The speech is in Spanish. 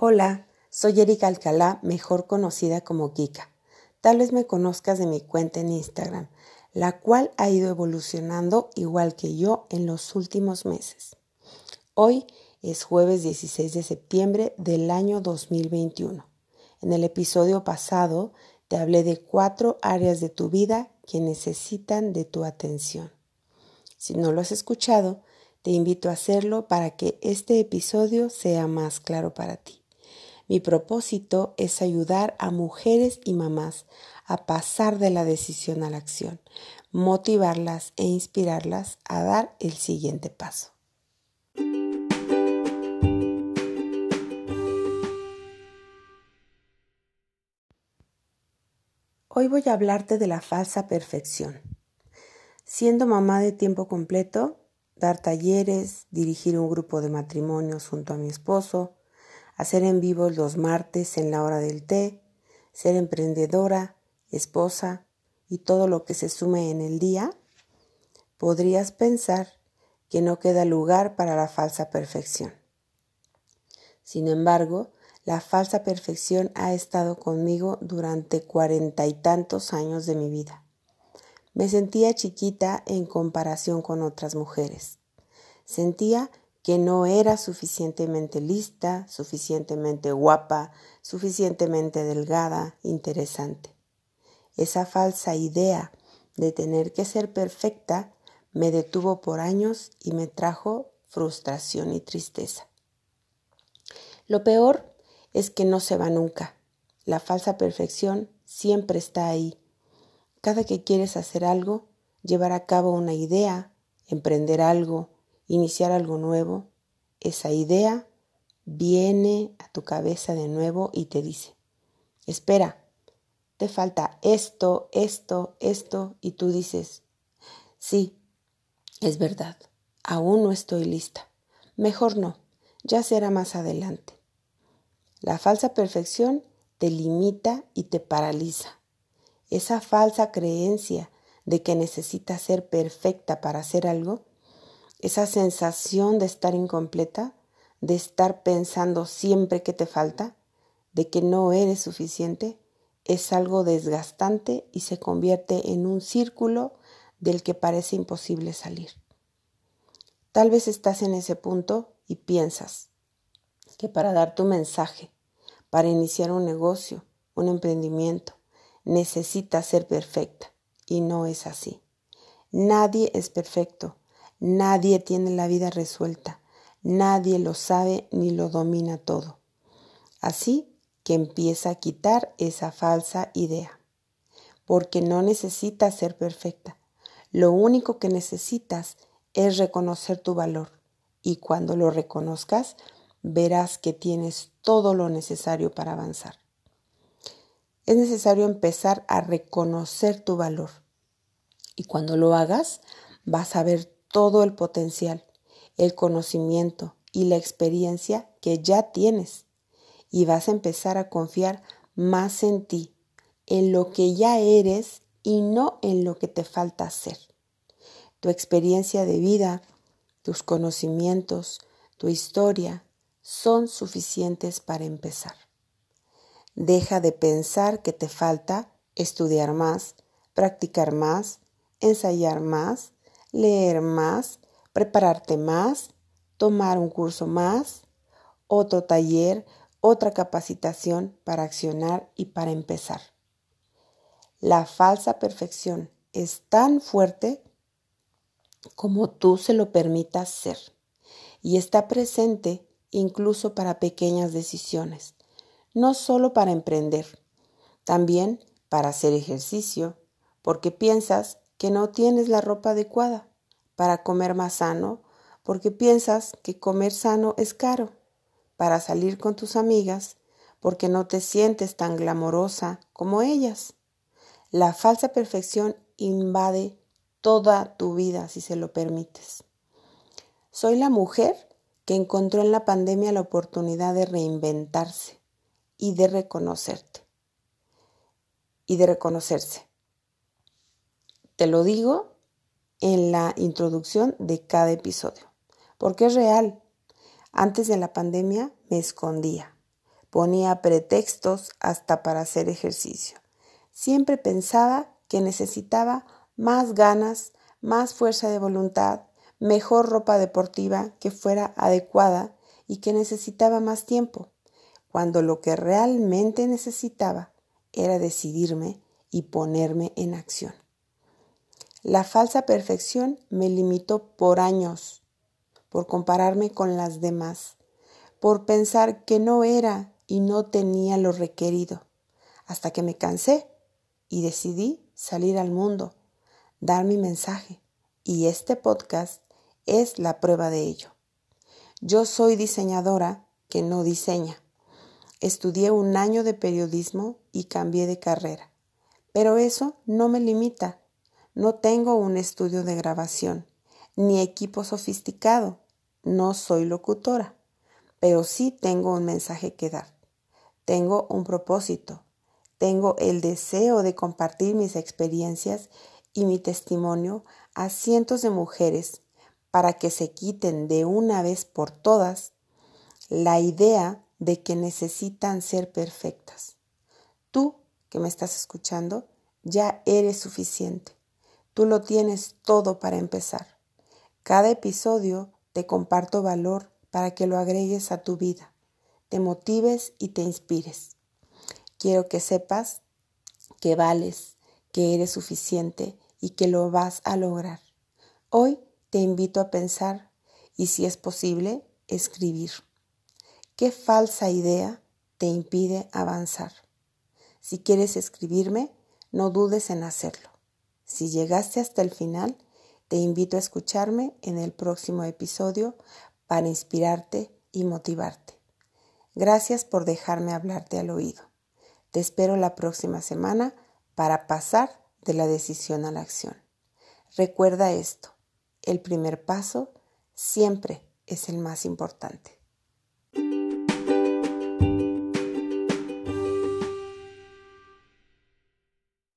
Hola, soy Erika Alcalá, mejor conocida como Kika. Tal vez me conozcas de mi cuenta en Instagram, la cual ha ido evolucionando igual que yo en los últimos meses. Hoy es jueves 16 de septiembre del año 2021. En el episodio pasado te hablé de cuatro áreas de tu vida que necesitan de tu atención. Si no lo has escuchado, te invito a hacerlo para que este episodio sea más claro para ti. Mi propósito es ayudar a mujeres y mamás a pasar de la decisión a la acción, motivarlas e inspirarlas a dar el siguiente paso. Hoy voy a hablarte de la falsa perfección. Siendo mamá de tiempo completo, dar talleres, dirigir un grupo de matrimonios junto a mi esposo, hacer en vivo los martes en la hora del té, ser emprendedora, esposa y todo lo que se sume en el día, podrías pensar que no queda lugar para la falsa perfección. Sin embargo, la falsa perfección ha estado conmigo durante cuarenta y tantos años de mi vida. Me sentía chiquita en comparación con otras mujeres. Sentía que no era suficientemente lista, suficientemente guapa, suficientemente delgada, interesante. Esa falsa idea de tener que ser perfecta me detuvo por años y me trajo frustración y tristeza. Lo peor es que no se va nunca. La falsa perfección siempre está ahí. Cada que quieres hacer algo, llevar a cabo una idea, emprender algo, iniciar algo nuevo, esa idea viene a tu cabeza de nuevo y te dice, espera, te falta esto, esto, esto, y tú dices, sí, es verdad, aún no estoy lista. Mejor no, ya será más adelante. La falsa perfección te limita y te paraliza. Esa falsa creencia de que necesitas ser perfecta para hacer algo esa sensación de estar incompleta, de estar pensando siempre que te falta, de que no eres suficiente, es algo desgastante y se convierte en un círculo del que parece imposible salir. Tal vez estás en ese punto y piensas que para dar tu mensaje, para iniciar un negocio, un emprendimiento, necesitas ser perfecta y no es así. Nadie es perfecto Nadie tiene la vida resuelta, nadie lo sabe ni lo domina todo. Así que empieza a quitar esa falsa idea, porque no necesitas ser perfecta. Lo único que necesitas es reconocer tu valor y cuando lo reconozcas verás que tienes todo lo necesario para avanzar. Es necesario empezar a reconocer tu valor y cuando lo hagas vas a ver todo el potencial, el conocimiento y la experiencia que ya tienes y vas a empezar a confiar más en ti, en lo que ya eres y no en lo que te falta hacer. Tu experiencia de vida, tus conocimientos, tu historia son suficientes para empezar. Deja de pensar que te falta estudiar más, practicar más, ensayar más leer más, prepararte más, tomar un curso más, otro taller, otra capacitación para accionar y para empezar. La falsa perfección es tan fuerte como tú se lo permitas ser y está presente incluso para pequeñas decisiones, no solo para emprender, también para hacer ejercicio, porque piensas que no tienes la ropa adecuada para comer más sano, porque piensas que comer sano es caro, para salir con tus amigas, porque no te sientes tan glamorosa como ellas. La falsa perfección invade toda tu vida si se lo permites. Soy la mujer que encontró en la pandemia la oportunidad de reinventarse y de reconocerte y de reconocerse. Te lo digo en la introducción de cada episodio, porque es real. Antes de la pandemia me escondía, Ponía pretextos hasta para hacer ejercicio. Siempre pensaba que necesitaba más ganas, más fuerza de voluntad, mejor ropa deportiva que fuera adecuada y que necesitaba más tiempo, cuando lo que realmente necesitaba era decidirme y ponerme en acción. La falsa perfección me limitó por años, por compararme con las demás, por pensar que no era y no tenía lo requerido, hasta que me cansé y decidí salir al mundo, dar mi mensaje, y este podcast es la prueba de ello. Yo soy diseñadora que no diseña. Estudié un año de periodismo y cambié de carrera. Pero eso no me limita. No tengo un estudio de grabación, ni equipo sofisticado. No soy locutora. Pero sí tengo un mensaje que dar. Tengo un propósito. Tengo el deseo de compartir mis experiencias y mi testimonio a cientos de mujeres para que se quiten de una vez por todas la idea de que necesitan ser perfectas. Tú que me estás escuchando, ya eres suficiente. Tú lo tienes todo para empezar. Cada episodio te comparto valor para que lo agregues a tu vida, te motives y te inspires. Quiero que sepas que vales, que eres suficiente y que lo vas a lograr. Hoy te invito a pensar y si es posible, escribir. ¿Qué falsa idea te impide avanzar? Si quieres escribirme, no dudes en hacerlo. Si llegaste hasta el final, te invito a escucharme en el próximo episodio para inspirarte y motivarte. Gracias por dejarme hablarte al oído. Te espero la próxima semana para pasar de la decisión a la acción. Recuerda esto, el primer paso siempre es el más importante.